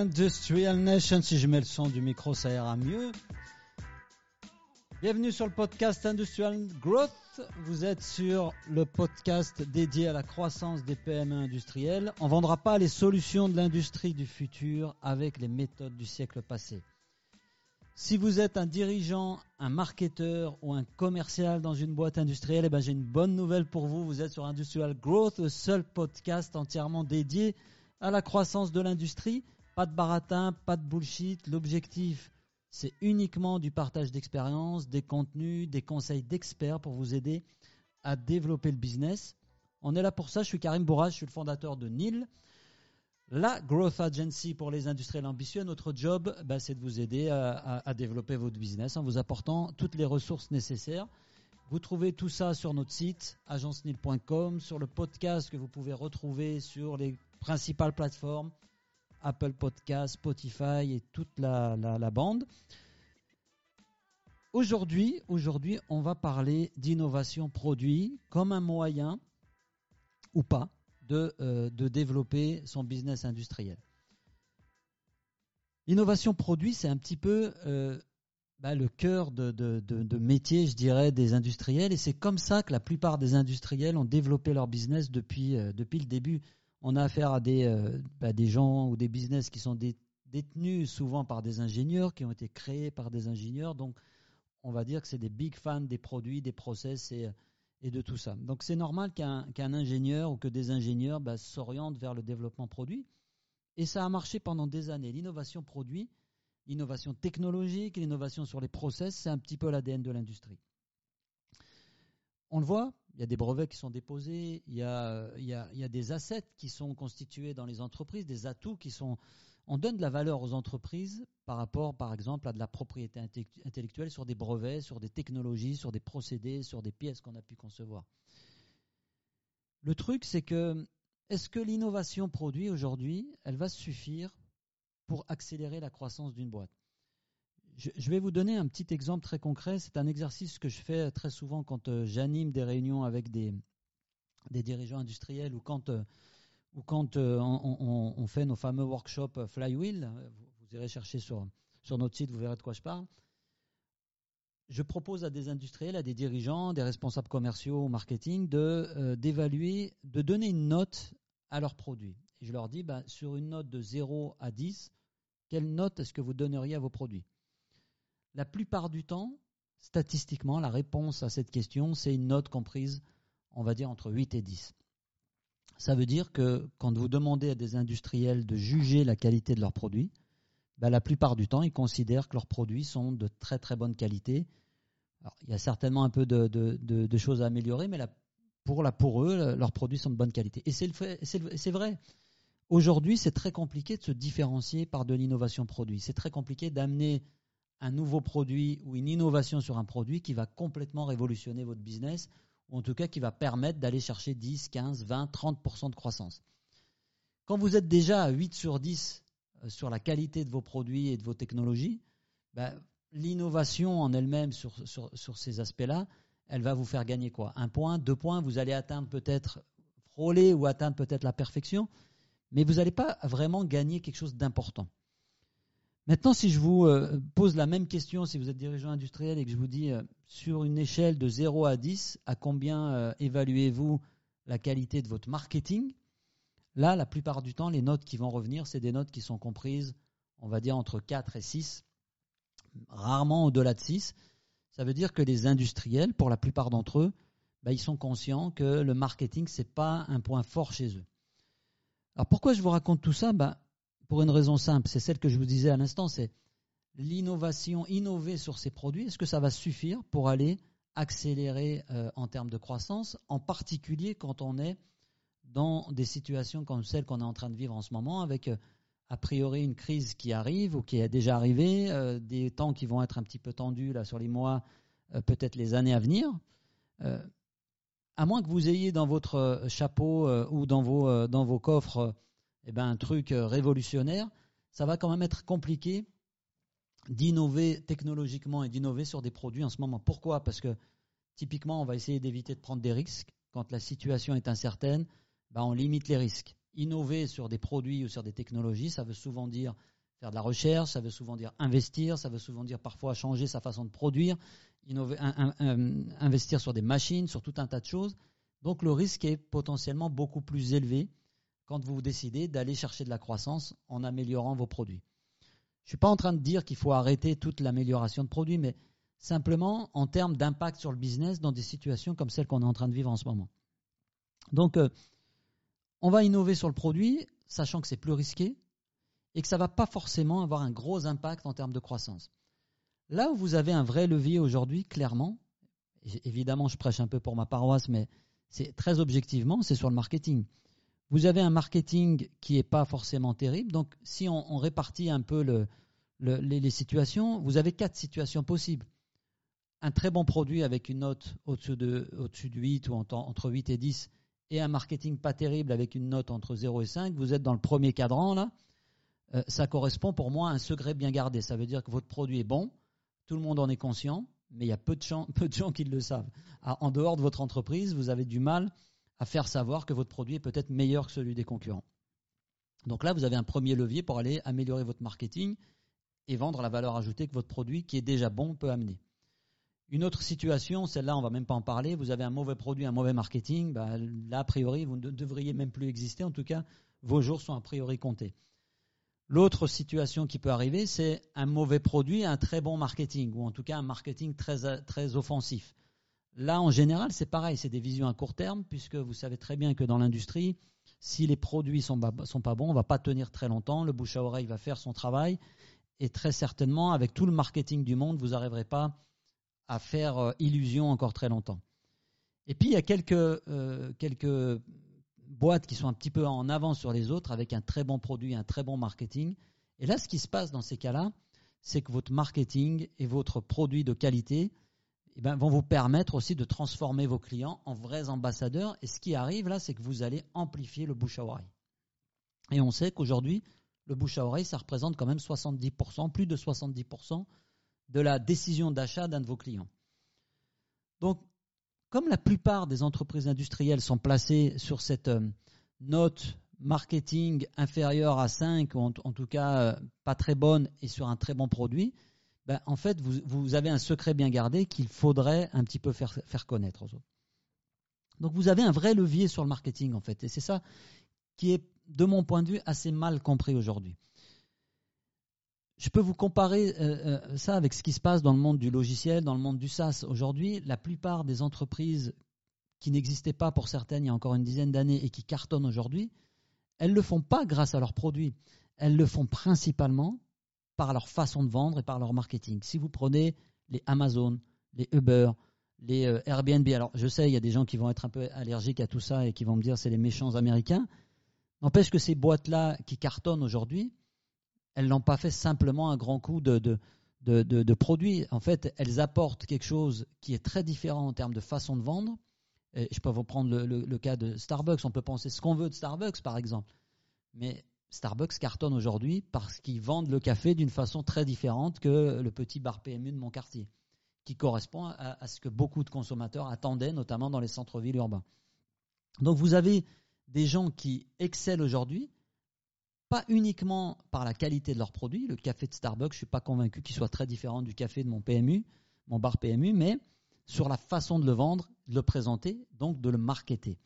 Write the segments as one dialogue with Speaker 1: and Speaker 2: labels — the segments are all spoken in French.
Speaker 1: Industrial Nation, si je mets le son du micro, ça ira mieux. Bienvenue sur le podcast Industrial Growth. Vous êtes sur le podcast dédié à la croissance des PME industrielles. On ne vendra pas les solutions de l'industrie du futur avec les méthodes du siècle passé. Si vous êtes un dirigeant, un marketeur ou un commercial dans une boîte industrielle, eh ben j'ai une bonne nouvelle pour vous. Vous êtes sur Industrial Growth, le seul podcast entièrement dédié à la croissance de l'industrie. Pas de baratin, pas de bullshit. L'objectif, c'est uniquement du partage d'expérience, des contenus, des conseils d'experts pour vous aider à développer le business. On est là pour ça. Je suis Karim Bourrage, je suis le fondateur de NIL la Growth Agency pour les industriels ambitieux. Notre job, bah, c'est de vous aider à, développer votre business en vous apportant toutes les ressources nécessaires. Vous trouvez tout ça sur notre site agencenil.com, sur le podcast que vous pouvez retrouver sur les principales plateformes Apple Podcast, Spotify et toute la, bande. Aujourd'hui, on va parler d'innovation produit comme un moyen ou pas euh, de, développer son business industriel. L'innovation produit, c'est un petit peu euh, bah, le cœur de, métier, je dirais, des industriels. Et c'est comme ça que la plupart des industriels ont développé leur business depuis, euh, depuis le début. On a affaire à des, bah, des gens ou des business qui sont détenus souvent par des ingénieurs, qui ont été créés par des ingénieurs. Donc, on va dire que c'est des big fans des produits, des process et et de tout ça. Donc c'est normal qu'un ingénieur ou que des ingénieurs bah, s'orientent vers le développement produit. Et ça a marché pendant des années. L'innovation produit, l'innovation technologique, l'innovation sur les process, c'est un petit peu l'ADN de l'industrie. On le voit, il y a des brevets qui sont déposés, il y a, des assets qui sont constitués dans les entreprises, des atouts qui sont... On donne de la valeur aux entreprises par rapport, par exemple, à de la propriété intellectuelle sur des brevets, sur des technologies, sur des procédés, sur des pièces qu'on a pu concevoir. Le truc, c'est que est-ce que l'innovation produit aujourd'hui, elle va suffire pour accélérer la croissance d'une boîte? Je, vais vous donner un petit exemple très concret. C'est un exercice que je fais très souvent quand euh, j'anime des réunions avec des, dirigeants industriels ou quand, euh, ou euh, on, fait nos fameux workshops Flywheel vous irez chercher sur, notre site, vous verrez de quoi je parle. Je propose à des industriels, à des dirigeants, des responsables commerciaux, marketing, de d'évaluer, de donner une note à leurs produits. Je leur dis, bah, sur une note de 0 à 10, quelle note est-ce que vous donneriez à vos produits? La plupart du temps, statistiquement, la réponse à cette question, c'est une note comprise, on va dire, entre 8 et 10. Ça veut dire que quand vous demandez à des industriels de juger la qualité de leurs produits, bah, la plupart du temps, ils considèrent que leurs produits sont de très très bonne qualité. il y a certainement un peu de, choses à améliorer, mais pour, pour eux, leurs produits sont de bonne qualité. Et c'est vrai. Aujourd'hui, c'est très compliqué de se différencier par de l'innovation produit. C'est très compliqué d'amener un nouveau produit ou une innovation sur un produit qui va complètement révolutionner votre business, ou en tout cas qui va permettre d'aller chercher 10, 15, 20, 30% de croissance. Quand vous êtes déjà à 8 sur 10 euh, sur la qualité de vos produits et de vos technologies, ben, l'innovation en elle-même sur, sur, ces aspects-là, elle va vous faire gagner quoi? Un point, deux points, vous allez atteindre peut-être, frôler ou atteindre peut-être la perfection, mais vous n'allez pas vraiment gagner quelque chose d'important. Maintenant, si je vous euh, pose la même question, si vous êtes dirigeant industriel et que je vous dis euh, sur une échelle de 0 à 10, à combien évaluez-vous la qualité de votre marketing? Là, la plupart du temps, les notes qui vont revenir, c'est des notes qui sont comprises, on va dire, entre 4 et 6, rarement au-delà de 6. Ça veut dire que les industriels, pour la plupart d'entre eux, bah, ils sont conscients que le marketing, ce n'est pas un point fort chez eux. Alors pourquoi je vous raconte tout ça? Bah, Pour une raison simple, c'est celle que je vous disais à l'instant, c'est l'innovation, innover sur ces produits, est-ce que ça va suffire pour aller accélérer euh, en termes de croissance, en particulier quand on est dans des situations comme celles qu'on est en train de vivre en ce moment, avec euh, a priori une crise qui arrive ou qui est déjà arrivée, euh, des temps qui vont être un petit peu tendus là sur les mois, peut-être les années à venir. à moins que vous ayez dans votre chapeau ou dans vos, dans vos coffres eh ben, un truc révolutionnaire, ça va quand même être compliqué d'innover technologiquement et d'innover sur des produits en ce moment. Pourquoi? Parce que typiquement, on va essayer d'éviter de prendre des risques quand la situation est incertaine. Bah, on limite les risques. Innover sur des produits ou sur des technologies, ça veut souvent dire faire de la recherche, ça veut souvent dire investir, ça veut souvent dire parfois changer sa façon de produire, investir sur des machines, sur tout un tas de choses. Donc le risque est potentiellement beaucoup plus élevé quand vous décidez d'aller chercher de la croissance en améliorant vos produits. Je ne suis pas en train de dire qu'il faut arrêter toute l'amélioration de produits, mais simplement en termes d'impact sur le business dans des situations comme celles qu'on est en train de vivre en ce moment. Donc, euh, on va innover sur le produit, sachant que c'est plus risqué et que ça ne va pas forcément avoir un gros impact en termes de croissance. Là où vous avez un vrai levier aujourd'hui, clairement, évidemment je prêche un peu pour ma paroisse, mais c'est très objectivement, c'est sur le marketing. Vous avez un marketing qui n'est pas forcément terrible, donc si on, répartit un peu les, situations, vous avez quatre situations possibles. Un très bon produit avec une note au-dessus de, au de 8 ou entre 8 et 10, et un marketing pas terrible avec une note entre 0 et 5, vous êtes dans le premier cadran là. Euh, ça correspond pour moi à un secret bien gardé. Ça veut dire que votre produit est bon, tout le monde en est conscient, mais il y a peu de gens, peu de gens qui le savent. Ah, en dehors de votre entreprise, vous avez du mal à faire savoir que votre produit est peut-être meilleur que celui des concurrents. Donc là, vous avez un premier levier pour aller améliorer votre marketing et vendre la valeur ajoutée que votre produit, qui est déjà bon, peut amener. Une autre situation, celle-là, on va même pas en parler. Vous avez un mauvais produit, un mauvais marketing. Bah, là, a priori, vous ne devriez même plus exister. En tout cas, vos jours sont a priori comptés. L'autre situation qui peut arriver, c'est un mauvais produit, un très bon marketing, ou en tout cas un marketing très offensif. Là, en général, c'est pareil, c'est des visions à court terme, puisque vous savez très bien que dans l'industrie, si les produits sont, sont pas bons, on ne va pas tenir très longtemps, le bouche à oreille va faire son travail, et très certainement, avec tout le marketing du monde, vous n'arriverez pas à faire euh, illusion encore très longtemps. Et puis, il y a quelques, euh, quelques boîtes qui sont un petit peu en avance sur les autres avec un très bon produit, un très bon marketing. Et là, ce qui se passe dans ces cas-là, c'est que votre marketing et votre produit de qualité eh ben, vont vous permettre aussi de transformer vos clients en vrais ambassadeurs. Et ce qui arrive là, c'est que vous allez amplifier le bouche à oreille. Et on sait qu'aujourd'hui, le bouche à oreille, ça représente quand même 70%, plus de 70% de la décision d'achat d'un de vos clients. Donc, comme la plupart des entreprises industrielles sont placées sur cette euh, note marketing inférieure à 5, ou en, tout cas euh, pas très bonne, et sur un très bon produit, ben, en fait, vous, avez un secret bien gardé qu'il faudrait un petit peu faire, faire connaître aux autres. Donc vous avez un vrai levier sur le marketing, en fait, et c'est ça qui est, de mon point de vue, assez mal compris aujourd'hui. Je peux vous comparer euh, euh, ça avec ce qui se passe dans le monde du logiciel, dans le monde du SaaS. Aujourd'hui, la plupart des entreprises qui n'existaient pas pour certaines il y a encore une dizaine d'années et qui cartonnent aujourd'hui, elles ne le font pas grâce à leurs produits. Elles le font principalement par leur façon de vendre et par leur marketing. Si vous prenez les Amazon, les Uber, les euh, Airbnb, alors je sais, il y a des gens qui vont être un peu allergiques à tout ça et qui vont me dire c'est les méchants américains. N'empêche que ces boîtes-là qui cartonnent aujourd'hui, elles n'ont pas fait simplement un grand coup de, de, produits. En fait, elles apportent quelque chose qui est très différent en termes de façon de vendre. Je peux vous prendre le, cas de Starbucks. On peut penser ce qu'on veut de Starbucks, par exemple. Mais Starbucks cartonne aujourd'hui parce qu'ils vendent le café d'une façon très différente que le petit bar PMU de mon quartier, qui correspond à, ce que beaucoup de consommateurs attendaient, notamment dans les centres-villes urbains. Donc vous avez des gens qui excellent aujourd'hui, pas uniquement par la qualité de leurs produits. Le café de Starbucks, je ne suis pas convaincu qu'il soit très différent du café de mon PMU, mon bar PMU, mais sur la façon de le vendre, de le présenter, donc de le marketer.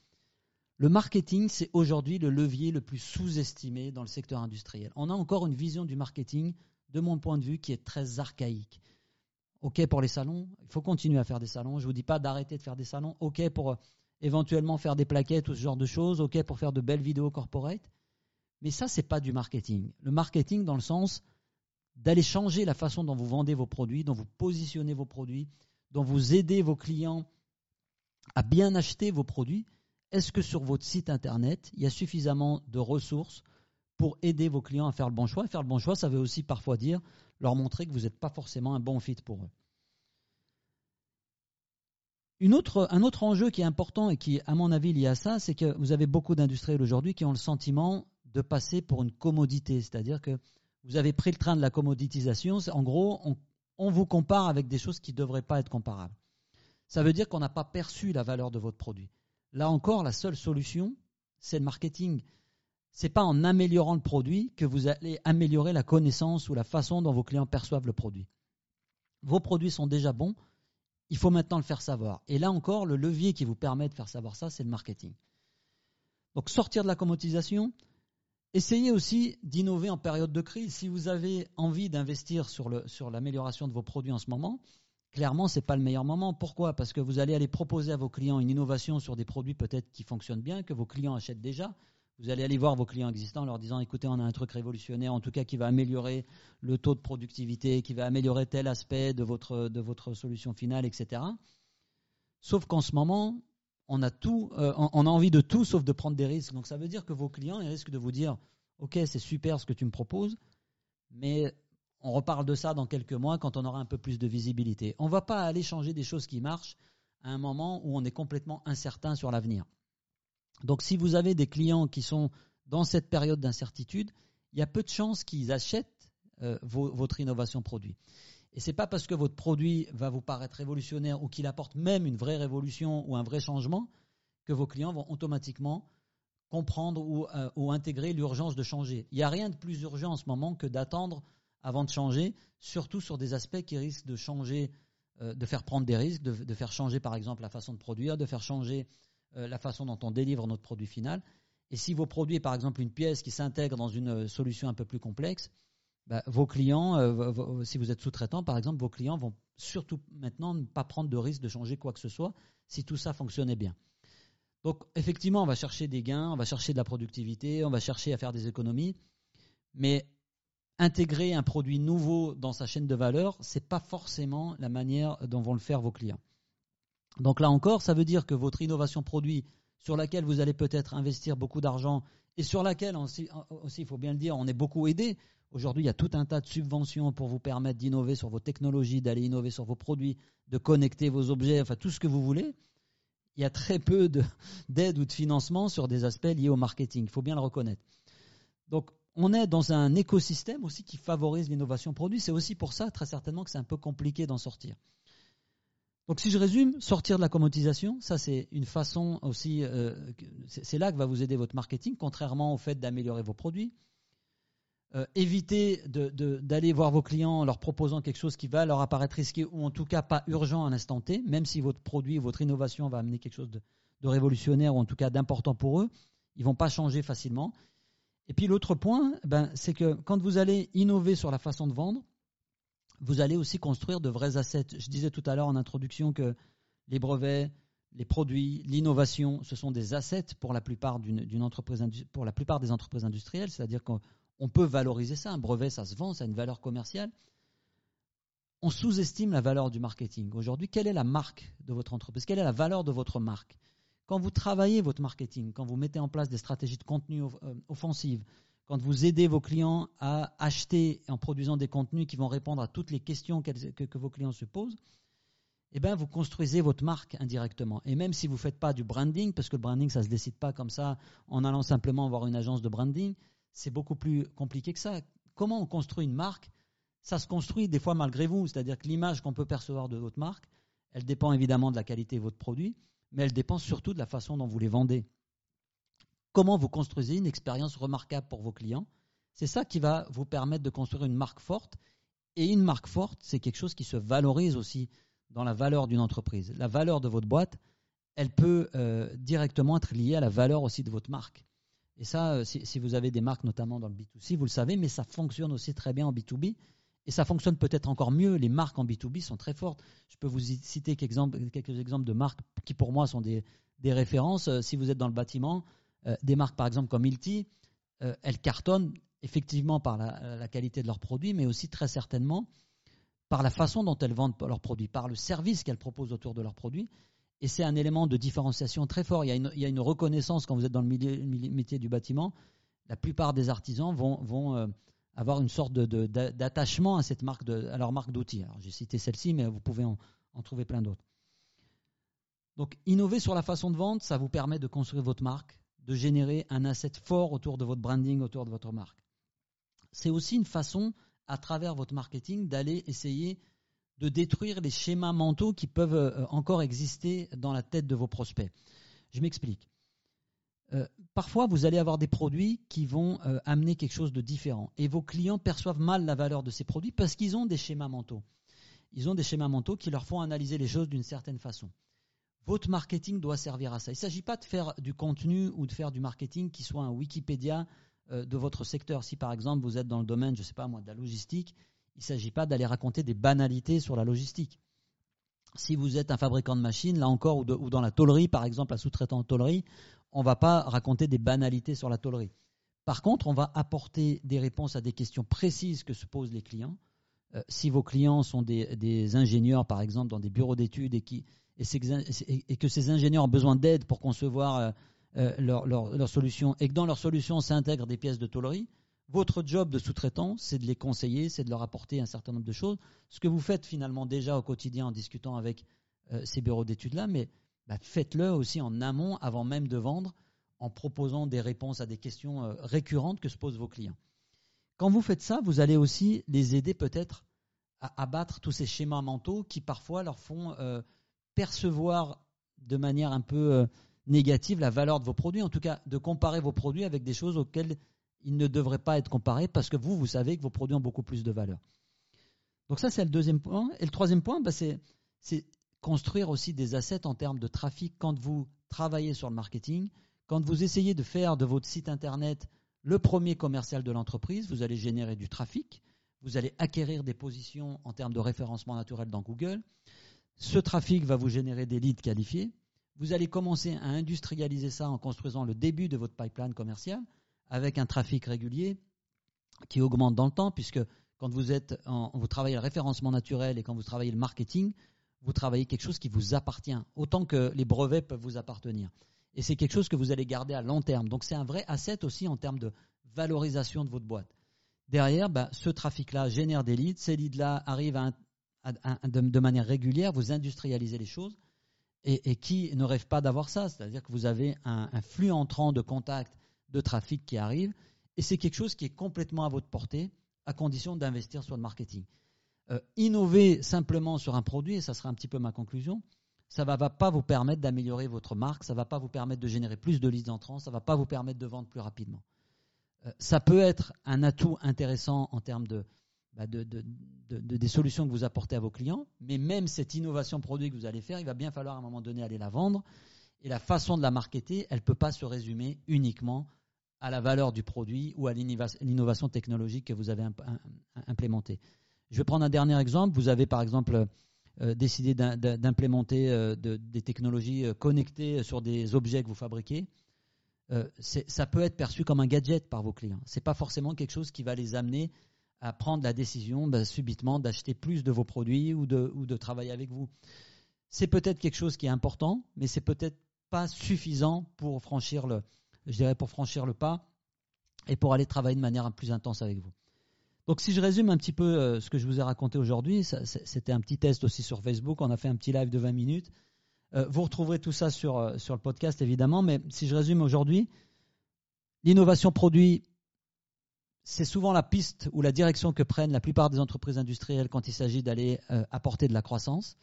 Speaker 1: Le marketing, c'est aujourd'hui le levier le plus sous-estimé dans le secteur industriel. On a encore une vision du marketing, de mon point de vue, qui est très archaïque. OK pour les salons, il faut continuer à faire des salons. Je ne vous dis pas d'arrêter de faire des salons. OK pour euh, éventuellement faire des plaquettes ou ce genre de choses. OK pour faire de belles vidéos corporate. Mais ça, ce n'est pas du marketing. Le marketing dans le sens d'aller changer la façon dont vous vendez vos produits, dont vous positionnez vos produits, dont vous aidez vos clients à bien acheter vos produits. Est-ce que sur votre site internet, il y a suffisamment de ressources pour aider vos clients à faire le bon choix? Et faire le bon choix, ça veut aussi parfois dire leur montrer que vous n'êtes pas forcément un bon fit pour eux. un autre enjeu qui est important et qui, à mon avis, lié à ça, c'est que vous avez beaucoup d'industriels aujourd'hui qui ont le sentiment de passer pour une commodité. C'est-à-dire que vous avez pris le train de la commoditisation. En gros, on, vous compare avec des choses qui ne devraient pas être comparables. Ça veut dire qu'on n'a pas perçu la valeur de votre produit. Là encore, la seule solution, c'est le marketing. c'est pas en améliorant le produit que vous allez améliorer la connaissance ou la façon dont vos clients perçoivent le produit. Vos produits sont déjà bons, il faut maintenant le faire savoir. Et là encore, le levier qui vous permet de faire savoir ça, c'est le marketing. Donc sortir de la commodisation, essayez aussi d'innover en période de crise. Si vous avez envie d'investir sur l'amélioration de vos produits en ce moment, clairement, ce n'est pas le meilleur moment. Pourquoi? Parce que vous allez aller proposer à vos clients une innovation sur des produits peut-être qui fonctionnent bien, que vos clients achètent déjà. Vous allez aller voir vos clients existants en leur disant écoutez, on a un truc révolutionnaire, en tout cas qui va améliorer le taux de productivité, qui va améliorer tel aspect de votre, de votre solution finale, etc. Sauf qu'en ce moment, on a, tout, euh, on a envie de tout sauf de prendre des risques. Donc ça veut dire que vos clients ils risquent de vous dire ok, c'est super ce que tu me proposes, mais on reparle de ça dans quelques mois quand on aura un peu plus de visibilité. On ne va pas aller changer des choses qui marchent à un moment où on est complètement incertain sur l'avenir. Donc si vous avez des clients qui sont dans cette période d'incertitude, il y a peu de chances qu'ils achètent euh, votre innovation produit. Et ce n'est pas parce que votre produit va vous paraître révolutionnaire ou qu'il apporte même une vraie révolution ou un vrai changement que vos clients vont automatiquement comprendre ou, euh, ou intégrer l'urgence de changer. Il n'y a rien de plus urgent en ce moment que d'attendre avant de changer, surtout sur des aspects qui risquent de changer, euh, de faire prendre des risques, de, faire changer par exemple la façon de produire, de faire changer euh, la façon dont on délivre notre produit final. Et si vos produits, par exemple une pièce qui s'intègre dans une euh, solution un peu plus complexe, bah, vos clients, si vous êtes sous-traitant par exemple, vos clients vont surtout maintenant ne pas prendre de risque de changer quoi que ce soit si tout ça fonctionnait bien. Donc effectivement, on va chercher des gains, on va chercher de la productivité, on va chercher à faire des économies, mais intégrer un produit nouveau dans sa chaîne de valeur, ce n'est pas forcément la manière dont vont le faire vos clients. Donc là encore, ça veut dire que votre innovation produit sur laquelle vous allez peut-être investir beaucoup d'argent et sur laquelle aussi, il faut bien le dire, on est beaucoup aidé. Aujourd'hui, il y a tout un tas de subventions pour vous permettre d'innover sur vos technologies, d'aller innover sur vos produits, de connecter vos objets, enfin tout ce que vous voulez. Il y a très peu d'aide ou de financement sur des aspects liés au marketing, il faut bien le reconnaître. Donc on est dans un écosystème aussi qui favorise l'innovation produit. C'est aussi pour ça, très certainement, que c'est un peu compliqué d'en sortir. Donc si je résume, sortir de la commodisation, ça c'est une façon aussi, euh, c'est là que va vous aider votre marketing, contrairement au fait d'améliorer vos produits. Euh, éviter d'aller voir vos clients en leur proposant quelque chose qui va leur apparaître risqué ou en tout cas pas urgent à l'instant T, même si votre produit, votre innovation va amener quelque chose de, révolutionnaire ou en tout cas d'important pour eux, ils vont pas changer facilement. Et puis l'autre point, ben, c'est que quand vous allez innover sur la façon de vendre, vous allez aussi construire de vrais assets. Je disais tout à l'heure en introduction que les brevets, les produits, l'innovation, ce sont des assets pour la plupart, d'une entreprise, pour la plupart des entreprises industrielles, c'est-à-dire qu'on peut valoriser ça. Un brevet, ça se vend, ça a une valeur commerciale. On sous-estime la valeur du marketing. Aujourd'hui, quelle est la marque de votre entreprise? Quelle est la valeur de votre marque? Quand vous travaillez votre marketing, quand vous mettez en place des stratégies de contenu euh, offensives, quand vous aidez vos clients à acheter en produisant des contenus qui vont répondre à toutes les questions que, vos clients se posent, eh bien, vous construisez votre marque indirectement. Et même si vous ne faites pas du branding, parce que le branding, ça ne se décide pas comme ça en allant simplement voir une agence de branding, c'est beaucoup plus compliqué que ça. Comment on construit une marque? Ça se construit des fois malgré vous, c'est-à-dire que l'image qu'on peut percevoir de votre marque, elle dépend évidemment de la qualité de votre produit, mais elle dépend surtout de la façon dont vous les vendez comment vous construisez une expérience remarquable pour vos clients? C'est ça qui va vous permettre de construire une marque forte. Et une marque forte, c'est quelque chose qui se valorise aussi dans la valeur d'une entreprise. La valeur de votre boîte, elle peut euh, directement être liée à la valeur aussi de votre marque. Et ça, euh, si, vous avez des marques notamment dans le B2C, vous le savez, mais ça fonctionne aussi très bien en B2B. Et ça fonctionne peut-être encore mieux. Les marques en B2B sont très fortes. Je peux vous citer quelques exemples, de marques qui pour moi sont des, références. Euh, si vous êtes dans le bâtiment, euh, des marques par exemple comme Ilti, euh, elles cartonnent effectivement par la, qualité de leurs produits, mais aussi très certainement par la façon dont elles vendent leurs produits, par le service qu'elles proposent autour de leurs produits. Et c'est un élément de différenciation très fort. Il y a une, reconnaissance quand vous êtes dans le métier du bâtiment. La plupart des artisans vont, avoir une sorte d'attachement à cette marque, à leur marque d'outils. j'ai cité celle-ci, mais vous pouvez en, en trouver plein d'autres. Donc, innover sur la façon de vendre, ça vous permet de construire votre marque, de générer un asset fort autour de votre branding, autour de votre marque. C'est aussi une façon, à travers votre marketing, d'aller essayer de détruire les schémas mentaux qui peuvent euh, encore exister dans la tête de vos prospects. Je m'explique. Euh, parfois vous allez avoir des produits qui vont euh, amener quelque chose de différent. Et vos clients perçoivent mal la valeur de ces produits parce qu'ils ont des schémas mentaux. Ils ont des schémas mentaux qui leur font analyser les choses d'une certaine façon. Votre marketing doit servir à ça. Il ne s'agit pas de faire du contenu ou de faire du marketing qui soit un Wikipédia euh, de votre secteur. Si par exemple vous êtes dans le domaine, je ne sais pas moi, de la logistique, il ne s'agit pas d'aller raconter des banalités sur la logistique. Si vous êtes un fabricant de machines, là encore, ou, dans la tôlerie, par exemple, un sous-traitant de tôlerie, on va pas raconter des banalités sur la tôlerie. Par contre, on va apporter des réponses à des questions précises que se posent les clients. Euh, si vos clients sont des, ingénieurs, par exemple, dans des bureaux d'études et, que ces ingénieurs ont besoin d'aide pour concevoir euh, euh, leur, solutions et que dans leurs solutions s'intègrent des pièces de tôlerie, votre job de sous-traitant, c'est de les conseiller, c'est de leur apporter un certain nombre de choses. Ce que vous faites finalement déjà au quotidien en discutant avec ces bureaux d'études-là, mais bah, faites-le aussi en amont avant même de vendre en proposant des réponses à des questions euh, récurrentes que se posent vos clients. Quand vous faites ça, vous allez aussi les aider peut-être à abattre tous ces schémas mentaux qui parfois leur font euh, percevoir de manière un peu euh, négative la valeur de vos produits, en tout cas de comparer vos produits avec des choses auxquelles ils ne devraient pas être comparés parce que vous, vous savez que vos produits ont beaucoup plus de valeur. Donc ça, c'est le deuxième point. Et le troisième point, bah, c'est construire aussi des assets en termes de trafic quand vous travaillez sur le marketing, quand vous essayez de faire de votre site internet le premier commercial de l'entreprise, vous allez générer du trafic, vous allez acquérir des positions en termes de référencement naturel dans Google. Ce trafic va vous générer des leads qualifiés. Vous allez commencer à industrialiser ça en construisant le début de votre pipeline commercial avec un trafic régulier qui augmente dans le temps, puisque quand vous êtes vous travaillez le référencement naturel et quand vous travaillez le marketing, vous travaillez quelque chose qui vous appartient, autant que les brevets peuvent vous appartenir. Et c'est quelque chose que vous allez garder à long terme. Donc c'est un vrai asset aussi en termes de valorisation de votre boîte. Derrière, bah, ce trafic-là génère des leads. Ces leads-là arrivent de, manière régulière. Vous industrialisez les choses. Et, qui ne rêve pas d'avoir ça? C'est-à-dire que vous avez un, un, flux entrant de contacts, de trafic qui arrive. Et c'est quelque chose qui est complètement à votre portée, à condition d'investir sur le marketing. Euh, innover simplement sur un produit, et ça sera un petit peu ma conclusion, ça ne va, pas vous permettre d'améliorer votre marque, ça ne va pas vous permettre de générer plus de listes d'entrants, ça ne va pas vous permettre de vendre plus rapidement. Euh, ça peut être un atout intéressant en termes bah, de, des solutions que vous apportez à vos clients, mais même cette innovation produit que vous allez faire, il va bien falloir à un moment donné aller la vendre. Et la façon de la marketer, elle ne peut pas se résumer uniquement à la valeur du produit ou à l'innovation technologique que vous avez implémentée. Je vais prendre un dernier exemple. Vous avez par exemple euh, décidé d'implémenter euh, des technologies euh, connectées sur des objets que vous fabriquez. ça peut être perçu comme un gadget par vos clients. Ce n'est pas forcément quelque chose qui va les amener à prendre la décision bah, subitement d'acheter plus de vos produits ou de, travailler avec vous. C'est peut-être quelque chose qui est important, mais c'est peut-être pas suffisant pour franchir le pas et pour aller travailler de manière plus intense avec vous. Donc si je résume un petit peu euh, ce que je vous ai raconté aujourd'hui, c'était un petit test aussi sur Facebook, on a fait un petit live de 20 minutes. Euh, vous retrouverez tout ça sur, euh, sur le podcast évidemment, mais si je résume aujourd'hui, l'innovation produit, c'est souvent la piste ou la direction que prennent la plupart des entreprises industrielles quand il s'agit d'aller apporter de la croissance.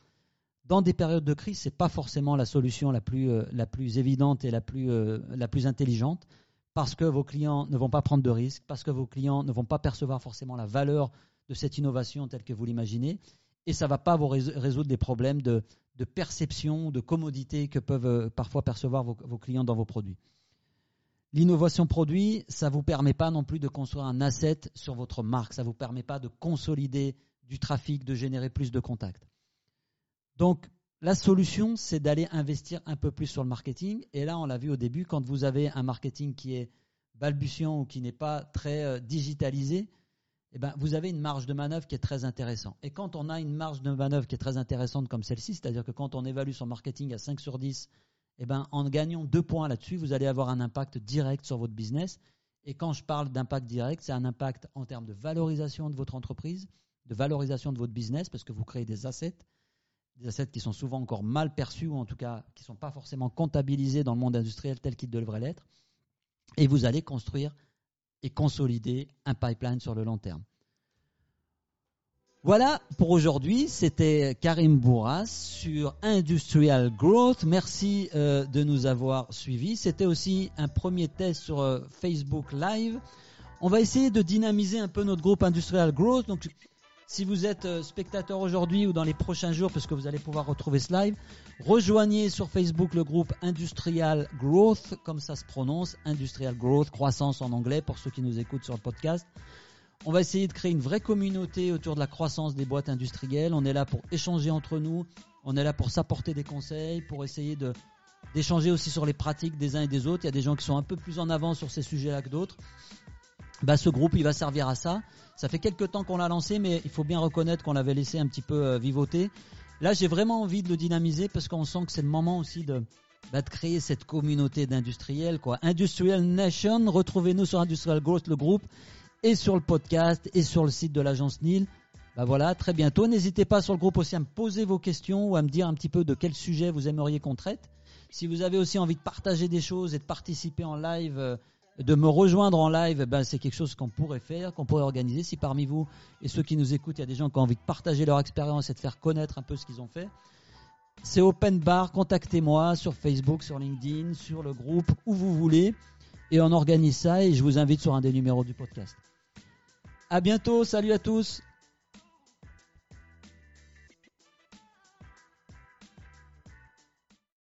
Speaker 1: Dans des périodes de crise, ce n'est pas forcément la solution la plus, la plus évidente et la plus, la plus intelligente parce que vos clients ne vont pas prendre de risques, parce que vos clients ne vont pas percevoir forcément la valeur de cette innovation telle que vous l'imaginez, et ça ne va pas vous résoudre des problèmes de, perception, de commodité que peuvent euh, parfois percevoir vos, clients dans vos produits. L'innovation produit, ça ne vous permet pas non plus de construire un asset sur votre marque, ça ne vous permet pas de consolider du trafic, de générer plus de contacts. Donc, la solution, c'est d'aller investir un peu plus sur le marketing. Et là, on l'a vu au début, quand vous avez un marketing qui est balbutiant ou qui n'est pas très euh, digitalisé, eh ben, vous avez une marge de manœuvre qui est très intéressante. Et quand on a une marge de manœuvre qui est très intéressante comme celle-ci, c'est-à-dire que quand on évalue son marketing à 5 sur 10, eh ben, en gagnant deux points là-dessus, vous allez avoir un impact direct sur votre business. Et quand je parle d'impact direct, c'est un impact en termes de valorisation de votre entreprise, de valorisation de votre business, parce que vous créez des assets, des assets qui sont souvent encore mal perçus ou en tout cas qui ne sont pas forcément comptabilisés dans le monde industriel tel qu'ils devraient l'être. Et vous allez construire et consolider un pipeline sur le long terme. Voilà pour aujourd'hui. C'était Karim Bourras sur Industrial Growth. Merci euh, de nous avoir suivis. C'était aussi un premier test sur euh, Facebook Live. On va essayer de dynamiser un peu notre groupe Industrial Growth. Donc, si vous êtes euh, spectateur aujourd'hui ou dans les prochains jours, parce que vous allez pouvoir retrouver ce live, rejoignez sur Facebook le groupe Industrial Growth, comme ça se prononce, Industrial Growth, croissance en anglais pour ceux qui nous écoutent sur le podcast. On va essayer de créer une vraie communauté autour de la croissance des boîtes industrielles. On est là pour échanger entre nous. On est là pour s'apporter des conseils, pour essayer d'échanger aussi sur les pratiques des uns et des autres. Il y a des gens qui sont un peu plus en avant sur ces sujets-là que d'autres. Bah, ce groupe, il va servir à ça. Ça fait quelques temps qu'on l'a lancé, mais il faut bien reconnaître qu'on l'avait laissé un petit peu euh, vivoter. Là, j'ai vraiment envie de le dynamiser parce qu'on sent que c'est le moment aussi de, bah, de créer cette communauté d'industriels. Quoi. Industrial Nation, retrouvez-nous sur Industrial Growth, le groupe et sur le podcast et sur le site de l'agence NIL. Bah voilà, très bientôt. N'hésitez pas sur le groupe aussi à me poser vos questions ou à me dire un petit peu de quel sujet vous aimeriez qu'on traite. Si vous avez aussi envie de partager des choses et de participer en live, euh, de me rejoindre en live, ben c'est quelque chose qu'on pourrait faire, qu'on pourrait organiser. Si parmi vous et ceux qui nous écoutent, il y a des gens qui ont envie de partager leur expérience et de faire connaître un peu ce qu'ils ont fait, c'est open bar. Contactez-moi sur Facebook, sur LinkedIn, sur le groupe, où vous voulez. Et on organise ça et je vous invite sur un des numéros du podcast. À bientôt, salut à tous.